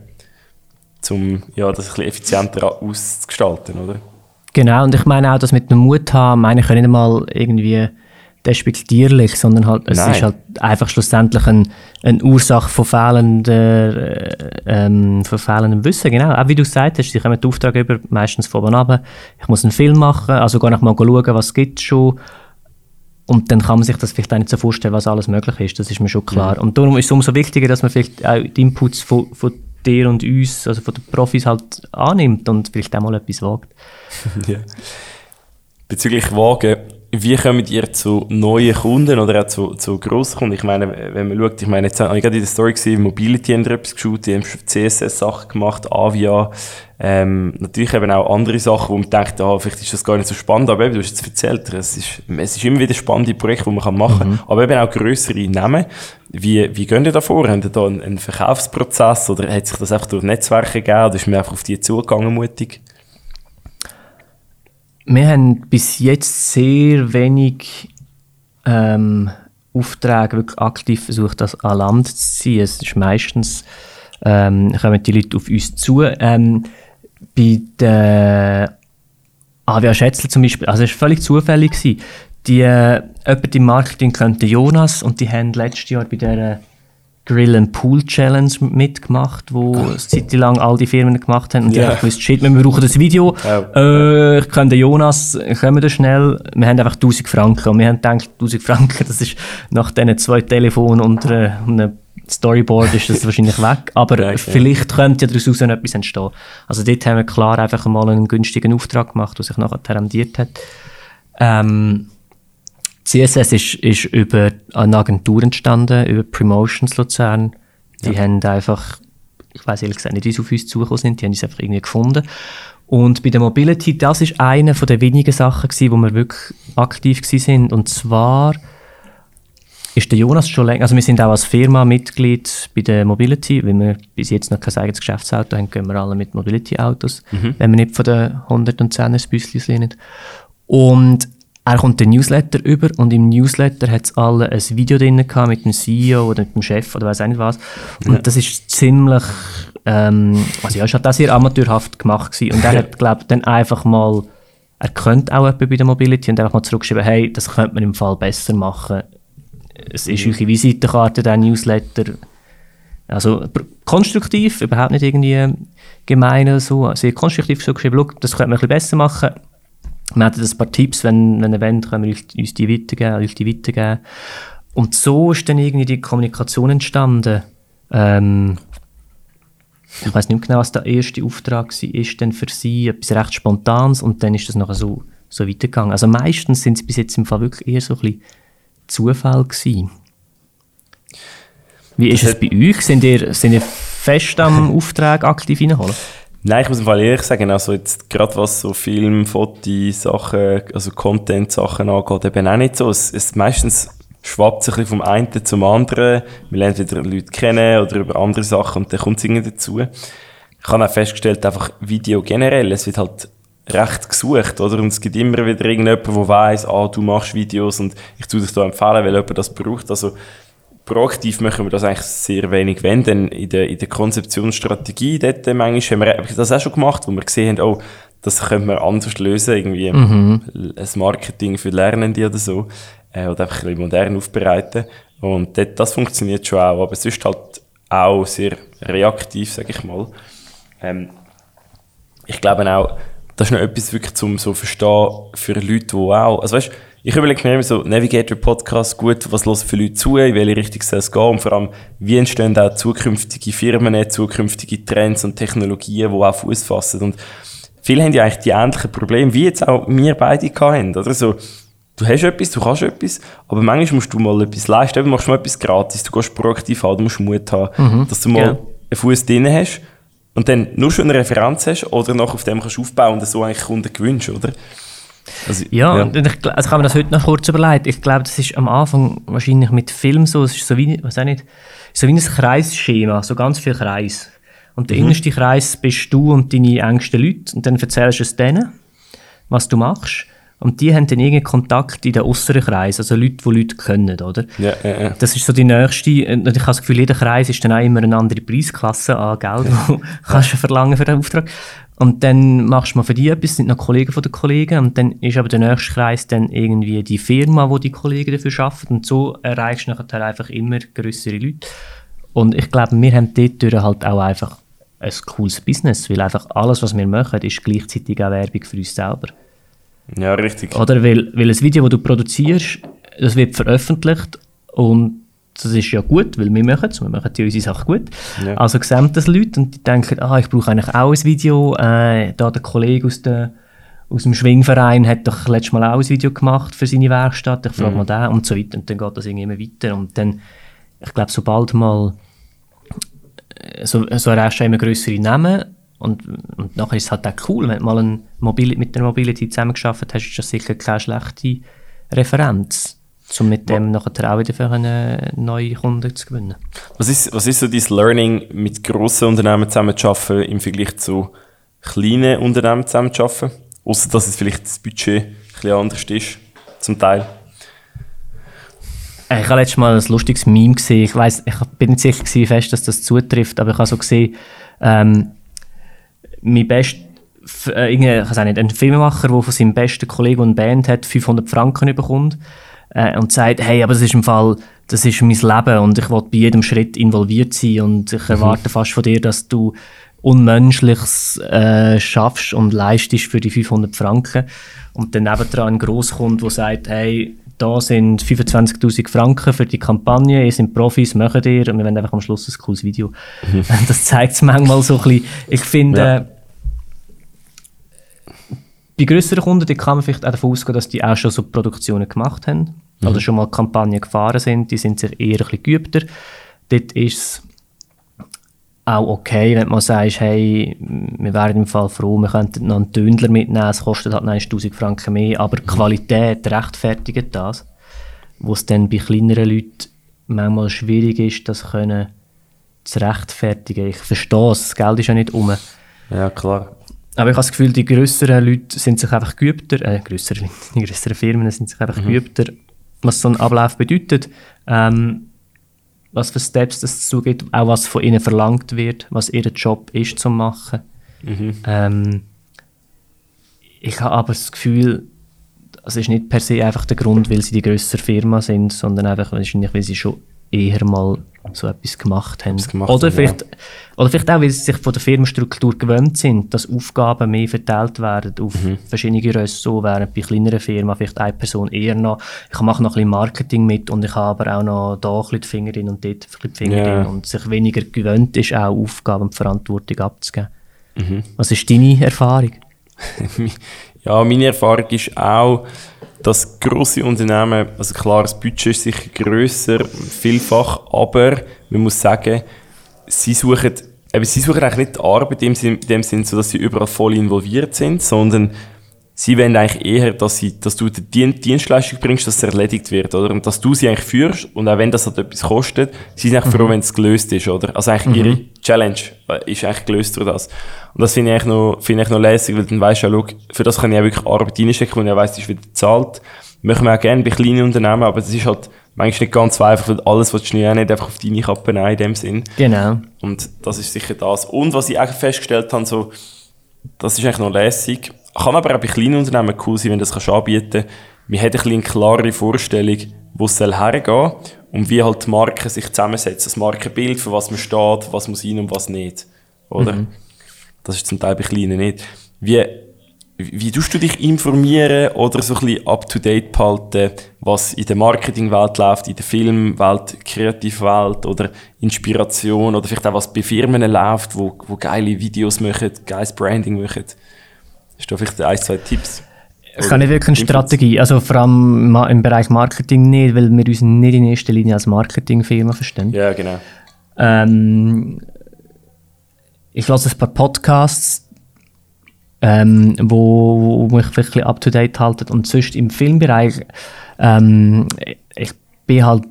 um ja, das ein bisschen effizienter auszugestalten, oder? Genau, und ich meine auch, dass mit dem Mut haben, meine ich nicht einmal irgendwie despektierlich, sondern halt, es Nein. ist halt einfach schlussendlich ein, eine Ursache von fehlendem, äh, ähm, von fehlendem Wissen, genau. Auch wie du gesagt hast, ich habe den Auftrag über, meistens von oben runter, ich muss einen Film machen, also gar nicht mal schauen, was gibt es schon und dann kann man sich das vielleicht auch nicht so vorstellen, was alles möglich ist, das ist mir schon klar. Mhm. Und darum ist es umso wichtiger, dass man vielleicht auch die Inputs von, von dir und uns, also von den Profis halt annimmt und vielleicht auch mal etwas wagt. ja. Bezüglich Wagen, wie kommt ihr zu neuen Kunden oder auch zu, zu Grosskunden? Ich meine, wenn man schaut, ich meine, jetzt habe ich gerade in der Story gesehen, Mobility haben etwas geschaut, die haben CSS-Sachen gemacht, Avia, ähm, natürlich eben auch andere Sachen, wo man denkt, ah, vielleicht ist das gar nicht so spannend, aber eben, du hast jetzt erzählt, es ist, es ist immer wieder spannende Projekte, die man machen kann, mhm. aber eben auch größere Namen. Wie, wie gehen ihr da vor? Habt ihr da einen, einen Verkaufsprozess oder hat sich das einfach durch Netzwerke gegeben oder ist man einfach auf die zugegangen mutig? Wir haben bis jetzt sehr wenig ähm, Aufträge wirklich aktiv versucht, das an Land zu ziehen. Es ist meistens ähm, kommen die Leute auf uns zu. Ähm, bei der Avia Schätzler zum Beispiel, also es war völlig zufällig. Gewesen. Die, äh, jemand im Marketing könnte Jonas und die haben letztes Jahr bei der Grill and Pool Challenge mitgemacht, wo eine Zeit lang all die Firmen gemacht haben. Und yeah. die haben gewusst, shit, wir brauchen das Video. Oh. Äh, ich kann den Jonas, kommen da schnell. Wir haben einfach 1000 Franken. Und wir haben gedacht, 1000 Franken, das ist nach diesen zwei Telefonen und einem Storyboard ist das wahrscheinlich weg. Aber right, vielleicht könnte ja daraus etwas entstehen. Also dort haben wir klar einfach mal einen günstigen Auftrag gemacht, der sich nachher rendiert hat. Ähm, CSS ist, ist über eine Agentur entstanden, über Promotions Luzern. Die ja. haben einfach, ich weiß ehrlich gesagt nicht, wie sie auf uns zugekommen sind, die haben uns einfach irgendwie gefunden. Und bei der Mobility, das ist eine von den wenigen Sachen gewesen, wo wir wirklich aktiv sind. Und zwar ist der Jonas schon länger, also wir sind auch als Firma Mitglied bei der Mobility, weil wir bis jetzt noch kein eigenes Geschäftsauto haben, gehen wir alle mit Mobility-Autos, mhm. wenn wir nicht von den 110er Büsschen sind. Und er kommt den Newsletter über und im Newsletter hat es alle ein Video drin gehabt mit dem CEO oder mit dem Chef oder weiß auch nicht was. Und ja. das ist ziemlich, ähm, also ja, es hat das sehr amateurhaft gemacht gewesen. Und er hat, glaube dann einfach mal, er könnte auch etwas bei der Mobility und einfach mal zurückgeschrieben, hey, das könnte man im Fall besser machen. Es ist mhm. eure Visitenkarte, der Newsletter. Also konstruktiv, überhaupt nicht irgendwie gemein oder so, sehr konstruktiv so geschrieben, das könnte man ein bisschen besser machen wir hätten ein paar Tipps, wenn, wenn wollt, können wir uns die weitergeben, euch die weitergeben. Und so ist dann irgendwie die Kommunikation entstanden. Ähm, ich weiß nicht mehr genau, was der erste Auftrag war, ist dann für sie etwas recht Spontanes und dann ist das nachher so, so weitergegangen. Also meistens sind es bis jetzt im Fall wirklich eher so ein bisschen Zufall gewesen. Wie ist es bei euch? Sind ihr, sind ihr fest am Auftrag aktiv reinholen? Nein, ich muss im Fall ehrlich sagen, also jetzt gerade was so Film, Foto, Sachen, also Content-Sachen angeht, eben auch nicht so. Es, es meistens schwappt sich ein bisschen vom einen zum anderen. Wir lernen wieder Leute kennen oder über andere Sachen und dann kommt es irgendwie dazu. Ich habe auch festgestellt, einfach Video generell, es wird halt recht gesucht, oder? Und es gibt immer wieder irgendjemand, der weiss, ah, du machst Videos und ich tue dich da empfehlen, weil jemand das braucht. Also, proaktiv machen wir das eigentlich sehr wenig, wenn denn in der, in der Konzeptionsstrategie, dort manchmal haben wir das auch schon gemacht, wo wir gesehen haben, oh, das könnte man anders lösen, irgendwie mhm. ein Marketing für Lernende oder so, äh, oder einfach ein bisschen modern aufbereiten. Und das, das funktioniert schon auch, aber es ist halt auch sehr reaktiv, sage ich mal. Ähm, ich glaube auch, das ist noch etwas wirklich zum so verstehen für Leute, die auch, also weißt, ich überlege mir immer so, Navigator Podcast, gut, was hören für Leute zu, in welche Richtung soll es gehen? Und vor allem, wie entstehen auch zukünftige Firmen, zukünftige Trends und Technologien, die auch Fuß fassen? Und viele haben ja eigentlich die ähnlichen Probleme, wie jetzt auch wir beide hatten, oder? So, du hast etwas, du kannst etwas, aber manchmal musst du mal etwas leisten, du machst mal etwas gratis, du gehst proaktiv an, du musst Mut haben, mhm, dass du mal genau. einen Fuß drin hast und dann nur schon eine Referenz hast oder noch auf dem kannst du aufbauen und so eigentlich Kunden gewünscht, oder? Also, ja, ja. Und ich, also habe mir das heute noch kurz überlegt. Ich glaube, das ist am Anfang wahrscheinlich mit Film so, es ist so wie, was auch nicht, so wie ein Kreisschema, so ganz viel Kreis. Und der mhm. innerste Kreis bist du und deine engsten Leute und dann erzählst du es denen, was du machst. Und die haben dann irgendeinen Kontakt in den äußeren Kreis, also Leute, die Leute können, oder? Ja, ja, ja. Das ist so die nächste, und ich habe das Gefühl, jeder Kreis ist dann auch immer eine andere Preisklasse an Geld, ja. kannst du verlangen für den Auftrag. Und dann machst du mal für die etwas, sind noch Kollegen von den Kollegen, und dann ist aber der nächste Kreis dann irgendwie die Firma, wo die Kollegen dafür arbeiten, und so erreichst du nachher einfach immer größere Leute. Und ich glaube, wir haben dort halt auch einfach ein cooles Business, weil einfach alles, was wir machen, ist gleichzeitig auch Werbung für uns selber. Ja, richtig. Oder weil, weil ein Video, das du produzierst, das wird veröffentlicht und das ist ja gut, weil wir machen es, wir machen die unsere Sache gut. Ja. Also sehen das Leute und die denken, ah, ich brauche eigentlich auch ein Video. Äh, da der Kollege aus, der, aus dem Schwingverein hat doch letztes Mal auch ein Video gemacht für seine Werkstatt, ich frage mhm. mal den und so weiter. Und dann geht das irgendwie immer weiter. Und dann, ich glaube, sobald mal äh, so, so erreichst du immer größere Namen und, und nachher ist es halt auch cool, wenn du mal ein Mobil mit der Mobility zusammengearbeitet hast, ist das sicher keine schlechte Referenz, um mit dem nachher auch wieder für eine neue Kunden zu gewinnen. Was ist, was ist so dein Learning, mit grossen Unternehmen zusammenzuarbeiten im Vergleich zu kleinen Unternehmen zusammenzuarbeiten? Außer dass es vielleicht das Budget ein bisschen anders ist, zum Teil. Äh, ich habe letztes Mal ein lustiges Meme gesehen. Ich, weiss, ich bin nicht sicher gewesen, fest, dass das zutrifft, aber ich habe so gesehen, ähm, mein best äh, ich weiß nicht, ein Filmemacher, der von seinem besten Kollegen und Band hat 500 Franken bekommt äh, und sagt, hey, aber das ist im Fall, das ist mein Leben und ich will bei jedem Schritt involviert sein und ich mhm. erwarte mhm. fast von dir, dass du Unmenschliches äh, schaffst und leistest für die 500 Franken. Und dann nebendran ein Grosskund, der sagt, hey, da sind 25'000 Franken für die Kampagne, ihr seid Profis, machen ihr und wir wollen einfach am Schluss ein cooles Video. Mhm. Das zeigt es manchmal so ein bisschen. Ich finde, ja. Bei größeren Kunden die kann man vielleicht auch davon ausgehen, dass die auch schon so Produktionen gemacht haben mhm. oder schon mal Kampagnen gefahren sind, die sind sich eher ein bisschen geübter. Dort ist es auch okay, wenn man sagt, hey, wir wären im Fall froh, wir könnten noch einen Tündler mitnehmen, es kostet halt 1000 Franken mehr, aber die Qualität rechtfertigt das, wo es dann bei kleineren Leuten manchmal schwierig ist, das können zu rechtfertigen. Ich verstehe es, das Geld ist ja nicht um. Ja, klar. Aber ich habe das Gefühl, die größeren Leute sind sich einfach geübter, äh, grössere, die größeren Firmen sind sich einfach mhm. geübter, was so ein Ablauf bedeutet. Ähm, was für Steps das zugeht, auch was von ihnen verlangt wird, was ihr Job ist zu machen. Mhm. Ähm, ich habe aber das Gefühl, es ist nicht per se einfach der Grund, weil sie die größere Firma sind, sondern einfach wahrscheinlich, weil sie schon eher mal so etwas gemacht haben. Gemacht oder, haben, vielleicht, ja. oder vielleicht auch, weil sie sich von der Firmenstruktur gewöhnt sind, dass Aufgaben mehr verteilt werden auf mhm. verschiedene Ressorts, während bei kleineren Firmen vielleicht eine Person eher noch, ich mache noch ein bisschen Marketing mit und ich habe aber auch noch da ein bisschen die Finger drin und dort ein bisschen die Finger drin und sich weniger gewöhnt ist, auch Aufgaben und Verantwortung abzugeben. Mhm. Was ist deine Erfahrung? ja, meine Erfahrung ist auch, dass grosse Unternehmen, also klar, das Budget ist sicher grösser, vielfach, aber man muss sagen, sie suchen, eben, sie suchen eigentlich nicht die Arbeit in dem, in dem Sinn, so dass sie überall voll involviert sind, sondern sie wollen eigentlich eher, dass, sie, dass du die Dienstleistung bringst, dass es erledigt wird, oder? Und dass du sie eigentlich führst, und auch wenn das halt etwas kostet, sie sind eigentlich mhm. froh, wenn es gelöst ist, oder? Also eigentlich mhm. ihre Challenge äh, ist eigentlich gelöst durch das. Und das finde ich eigentlich noch, finde ich noch lässig, weil dann weisst du ja, schau, für das kann ich auch wirklich Arbeit reinstecken, und ich weiss, ist wieder bezahlt. Machen wir auch gerne bei kleinen Unternehmen, aber das ist halt manchmal nicht ganz einfach, weil alles, was du nicht einfach auf deine Kappe nehmen, in dem Sinn. Genau. Und das ist sicher das. Und was ich auch festgestellt habe, so, das ist eigentlich noch lässig. Kann aber auch bei kleinen Unternehmen cool sein, wenn du das anbieten kannst. Wir haben ein bisschen eine klare Vorstellung, wo es hergehen soll und wie halt die Marken sich zusammensetzen. Das Markenbild, für was man steht, was muss rein und was nicht. Oder? Mhm. Das ist zum Teil bei kleinen nicht. Wie, wie tust du dich informieren oder so ein bisschen up-to-date behalten, was in der Marketingwelt läuft, in der Filmwelt, Kreativwelt oder Inspiration oder vielleicht auch was bei Firmen läuft, wo, wo geile Videos machen, geiles Branding machen? Hast du vielleicht ein, zwei Tipps? Ich kann nicht wirklich eine Strategie, also vor allem im Bereich Marketing nicht, weil wir uns nicht in erster Linie als Marketingfirma verstehen. Ja, genau. Ähm, ich lasse ein paar Podcasts, ähm, wo, wo mich wirklich up to date halten und sonst im Filmbereich ähm, ich bin halt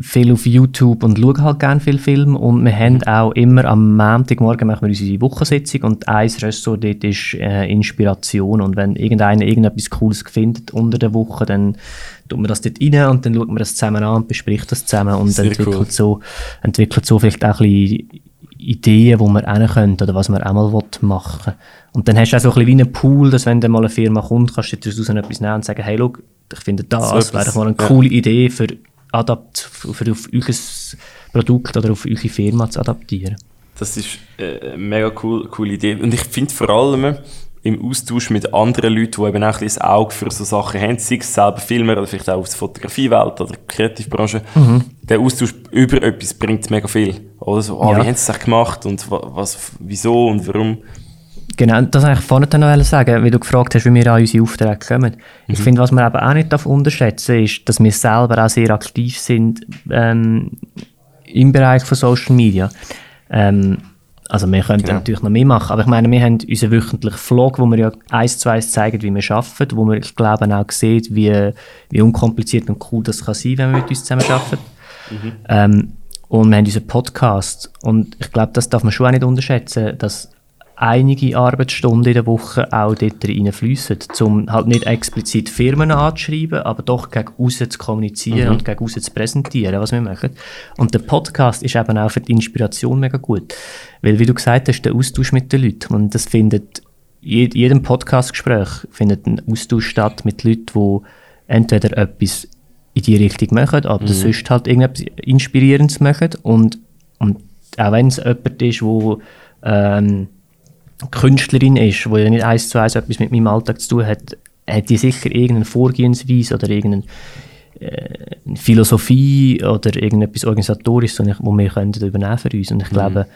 viel auf YouTube und schaue halt gerne viel Film und wir haben auch immer am Montagmorgen machen wir unsere Wochensitzung und ein Ressort dort ist äh, Inspiration und wenn irgendeiner irgendetwas Cooles findet unter der Woche, dann tut man das dort rein und dann schaut man das zusammen an und bespricht das zusammen und Sehr entwickelt, cool. so, entwickelt so vielleicht auch ein bisschen Ideen, wo man rein könnte oder was man auch mal machen will. Und dann hast du auch so ein bisschen wie einen Pool, dass wenn dann mal eine Firma kommt, kannst du daraus etwas nehmen und sagen, hey, schau, ich finde das, das wäre doch mal eine coole Idee für, adapt für auf euer Produkt oder auf eure Firma zu adaptieren. Das ist äh, eine mega cool, coole Idee. Und ich finde vor allem im Austausch mit anderen Leuten, die eben auch ein bisschen das Auge für so Sachen haben, sei es selber Filmer oder vielleicht auch aus der Fotografiewelt oder der Kreativbranche, mhm. der Austausch über etwas bringt mega viel. Oder so, ah, ja. wie haben sie das gemacht und was, wieso und warum. Genau, das wollte ich vorhin noch sagen, wie du gefragt hast, wie wir an unsere Aufträge kommen. Mhm. Ich finde, was man eben auch nicht unterschätzen darf, ist, dass wir selber auch sehr aktiv sind ähm, im Bereich von Social Media. Ähm, also wir könnten genau. natürlich noch mehr machen, aber ich meine, wir haben unseren wöchentlichen Vlog, wo wir ja eins zu eins zeigen, wie wir arbeiten, wo man, ich glaube, auch sieht, wie, wie unkompliziert und cool das kann sein, wenn wir mit uns zusammen arbeiten. Mhm. Ähm, und wir haben unseren Podcast und ich glaube, das darf man schon auch nicht unterschätzen, dass einige Arbeitsstunden in der Woche auch dort reinfließen, um halt nicht explizit Firmen anzuschreiben, aber doch gegen außen zu kommunizieren mhm. und gegen außen zu präsentieren, was wir machen. Und der Podcast ist eben auch für die Inspiration mega gut. Weil, wie du gesagt hast, der Austausch mit den Leuten, und das findet, in jedem Podcastgespräch findet ein Austausch statt mit Leuten, die entweder etwas in die Richtung machen, aber mhm. sonst halt irgendetwas Inspirierendes machen und, und auch wenn es jemand ist, wo ähm, Künstlerin ist, die ja nicht eins zu eins etwas mit meinem Alltag zu tun hat, hat die sicher irgendeine Vorgehensweise oder irgendeine äh, Philosophie oder irgendetwas Organisatorisches, wo wir können übernehmen für uns. Und ich mhm. glaube,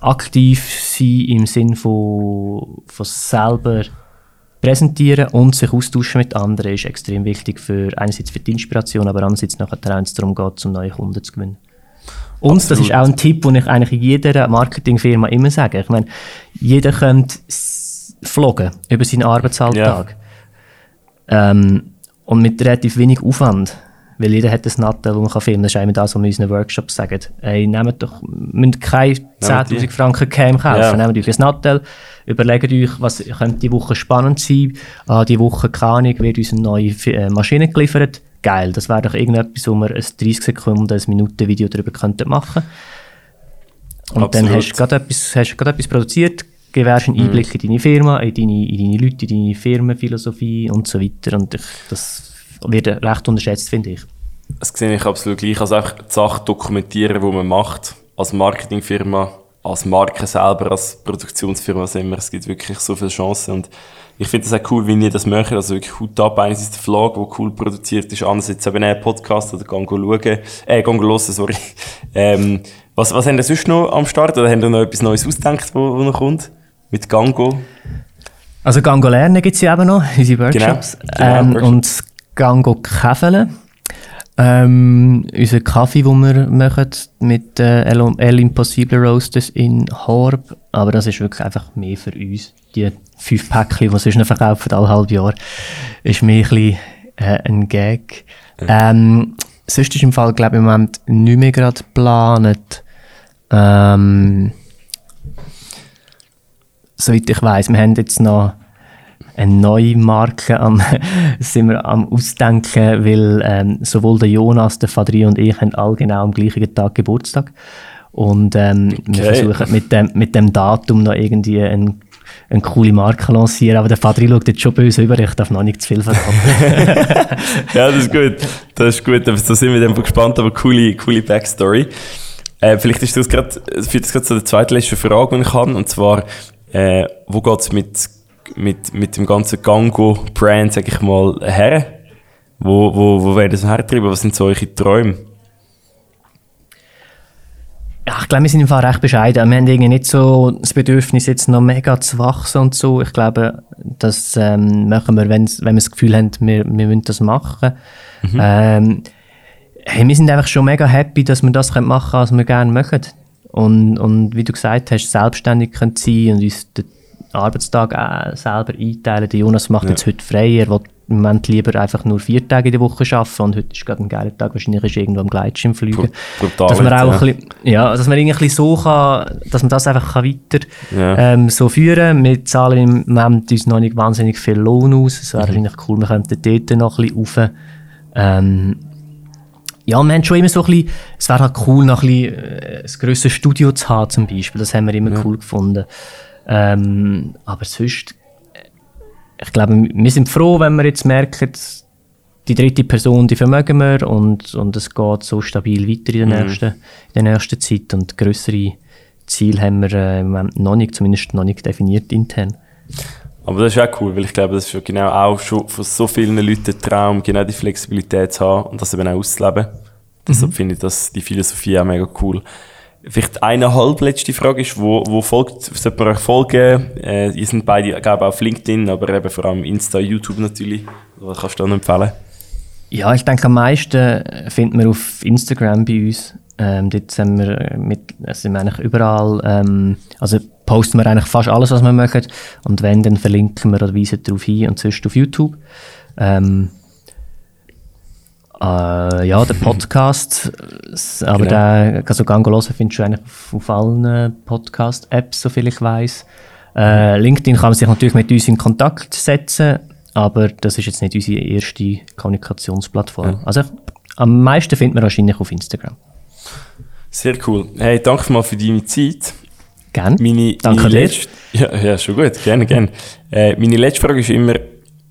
aktiv sein im Sinn von, von selber präsentieren und sich austauschen mit anderen ist extrem wichtig für einerseits für die Inspiration, aber andererseits nachher auch, wenn es darum geht, um neue Kunden zu gewinnen. Und Absolut. das ist auch ein Tipp, den ich eigentlich in jeder Marketingfirma immer sage. Ich meine, jeder könnte vloggen über seinen Arbeitsalltag. Ja. Ähm, und mit relativ wenig Aufwand. Weil jeder hat ein Nattel, das man filmen kann. Das ist eigentlich das, was wir in unseren Workshops sagen. Hey, nehmt doch, müsst keine 10.000 Franken Cam kaufen. Ja. Nehmt euch ein Nattel, überlegt euch, was könnte die Woche spannend sein. Ah, die Woche, keine Ahnung, wird uns eine neue äh, Maschine geliefert geil. Das wäre doch irgendetwas, wo wir ein 30 Sekunden, ein Minuten Video darüber könnten machen Und Absolut. dann hast du gerade etwas, hast etwas produziert, gewährst einen mhm. Einblick mhm. in deine Firma, in deine, in deine Leute, in deine Firmenphilosophie und so weiter. Und ich, das wird recht unterschätzt, finde ich. Das sehe ich absolut gleich. Also einfach die Sachen dokumentieren, die man macht, als Marketingfirma, als Marke selber, als Produktionsfirma, was immer. Es gibt wirklich so viele Chancen und ich finde es auch cool, wie ihr das macht. Also wirklich Hut ab. Einerseits der Vlog, der cool produziert ist. Andererseits eben ein Podcast oder gehen schauen. Äh, gehen hören, sorry. Ähm, was, was haben ihr sonst noch am Start? Oder haben ihr noch etwas Neues ausgedacht, wo, wo noch kommt? Mit Gango? Also Gango lernen gibt es ja eben noch, unsere Workshops. Genau, genau, ähm, Workshops. Und Gango Käfeln. Ähm, unser Kaffee, den wir machen mit äh, El Impossible Roasters in Horb, aber das ist wirklich einfach mehr für uns. Die fünf Päckchen, die sonst noch verkaufen, alle halb Jahr, ist mehr ein, bisschen, äh, ein Gag. Ja. Ähm, sonst ist im Fall, glaube ich, im Moment nicht mehr gerade geplant. Ähm, soweit ich weiß, wir haben jetzt noch eine neue Marke am, sind wir am Ausdenken, weil ähm, sowohl der Jonas, der Fadri und ich haben alle genau am gleichen Tag Geburtstag. Und ähm, okay. wir versuchen mit dem, mit dem Datum noch irgendwie einen eine coole Marke lancieren, aber der Fadri schaut jetzt schon böse über, ich darf noch nicht zu viel verraten. ja, das ist gut. Das ist gut, da sind wir dann gespannt, aber coole, coole Backstory. Äh, vielleicht ist das gerade, führt das gerade zu der zweitletzten Frage, die ich habe, und zwar, äh, wo geht es mit, mit, mit dem ganzen Gango-Brand, sag ich mal, her? Wo, wo, wo werden das hertreiben? Was sind so eure Träume? Ja, ich glaube, wir sind im Fall recht bescheiden. Wir haben irgendwie nicht so das Bedürfnis, jetzt noch mega zu wachsen und so. Ich glaube, das ähm, machen wir, wenn wir das Gefühl haben, wir, wir müssen das machen. Mhm. Ähm, hey, wir sind einfach schon mega happy, dass wir das machen können, was wir gerne machen. Und, und wie du gesagt hast, selbstständig können sein und uns den Arbeitstag auch selber einteilen. Der Jonas macht ja. jetzt heute frei, er will im Moment lieber einfach nur vier Tage in der Woche arbeiten und heute ist gerade ein geiler Tag, wahrscheinlich ist irgendwo am Gleitschirm fliegen. Brutal, dass man auch ja. ein bisschen, ja, dass man irgendwie so kann, dass man das einfach kann weiter ja. ähm, so führen Wir zahlen im Moment uns noch nicht wahnsinnig viel Lohn aus. Es wäre mhm. cool, wir könnten dort noch ein bisschen rauf. Ähm, ja, wir haben schon immer so ein bisschen, es wäre halt cool, noch ein bisschen äh, ein grösseres Studio zu haben zum Beispiel. Das haben wir immer ja. cool gefunden. Ähm, aber sonst ich glaube, wir sind froh, wenn wir jetzt merken, die dritte Person, die vermögen wir und, und es geht so stabil weiter in der, mhm. nächsten, in der nächsten Zeit und größere Ziele haben wir äh, noch nicht, zumindest noch nicht definiert intern. Aber das ist auch cool, weil ich glaube, das ist genau auch schon von so vielen Leuten der Traum, genau die Flexibilität zu haben und das eben auch auszuleben. Deshalb mhm. finde ich das, die Philosophie auch mega cool. Vielleicht eine halbletzte Frage ist, wo, wo folgt, sollte man euch folgen? Äh, ihr sind beide, glaube ich, auf LinkedIn, aber eben vor allem Insta, YouTube natürlich. Was kannst du dann empfehlen? Ja, ich denke, am meisten findet man auf Instagram bei uns. Ähm, dort sind wir, mit, sind wir eigentlich überall, ähm, also posten wir eigentlich fast alles, was wir machen. Und wenn, dann verlinken wir oder weisen darauf hin und sonst auf YouTube. Ähm, äh, ja, der Podcast, aber genau. der, also Gangolosa findest du eigentlich auf allen Podcast-Apps, soviel ich weiß. Äh, LinkedIn kann man sich natürlich mit uns in Kontakt setzen, aber das ist jetzt nicht unsere erste Kommunikationsplattform. Ja. Also am meisten findet man wahrscheinlich auf Instagram. Sehr cool. Hey, danke mal für deine Zeit. Gerne. Meine, danke meine letzte, ja, ja, schon gut. Gerne, gerne. Äh, meine letzte Frage ist immer,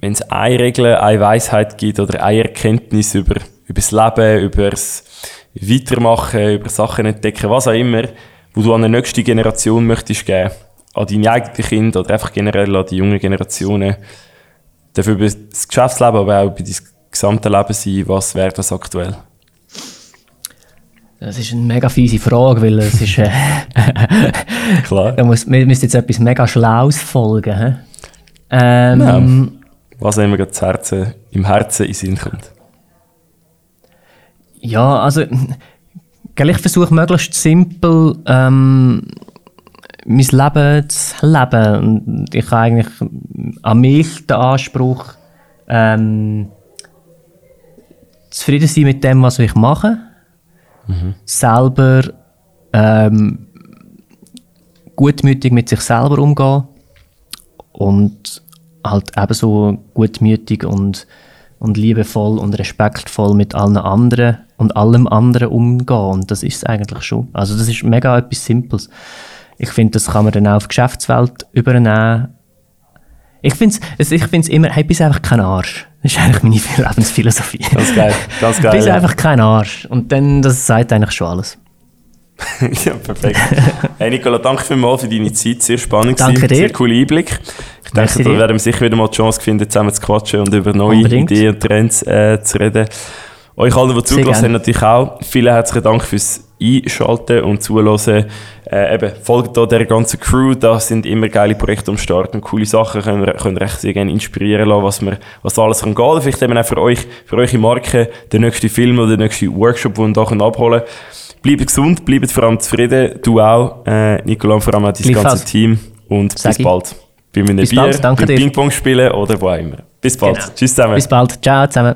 wenn es eine Regel, eine Weisheit gibt oder eine Erkenntnis über, über das Leben, über das Weitermachen, über Sachen entdecken, was auch immer, wo du an die nächste Generation möchtest geben, an deine eigenen Kinder oder einfach generell an die jungen Generationen, dafür über das Geschäftsleben, aber auch über dein gesamte Leben sein, was wäre das aktuell? Das ist eine mega fiese Frage, weil es ist. Äh, Klar. Da muss, wir müssen jetzt etwas mega Schlaues folgen. Ähm, ja was einem gerade Herzen, im Herzen in Sinn kommt? Ja, also ich versuche möglichst simpel ähm, mein Leben zu leben. Und ich habe eigentlich an mich den Anspruch, ähm, zufrieden sein mit dem, was ich mache. Mhm. Selber ähm, gutmütig mit sich selber umgehen und halt ebenso gutmütig und, und liebevoll und respektvoll mit allen anderen und allem anderen umgehen. Und das ist es eigentlich schon. Also das ist mega etwas Simples. Ich finde, das kann man dann auch auf die Geschäftswelt übernehmen. Ich finde es ich find's immer, hey, bist einfach kein Arsch. Das ist eigentlich meine Lebensphilosophie. Ganz geil, ganz geil. bist ja. einfach kein Arsch. Und dann, das sagt eigentlich schon alles. ja, perfekt. Hey Nicola, danke vielmals für deine Zeit. Sehr spannend. Danke gewesen. dir. Sehr cooler Einblick. Ich denke, da werden wir sicher wieder mal die Chance finden, zusammen zu quatschen und über neue Unbedingt. Ideen und Trends äh, zu reden. Euch allen, die zugelassen haben, natürlich auch. Vielen herzlichen Dank fürs Einschalten und Zuhören. Äh, eben, folgt da der ganzen Crew. Da sind immer geile Projekte am Start und coole Sachen. Können, können recht sehr gerne inspirieren lassen, was, wir, was alles kann gehen. Vielleicht eben auch für euch, für eure Marke, der nächste Film oder der nächste Workshop, den ihr da abholen könnt. Bleibt gesund, bleibt vor allem zufrieden. Du auch, äh, Nicola, vor allem auch dein ganze Team. Und Sag bis ich. bald bei meinem Bis Bier, bald, danke beim Ping-Pong spielen oder wo auch immer. Bis bald. Genau. Tschüss zusammen. Bis bald. Ciao zusammen.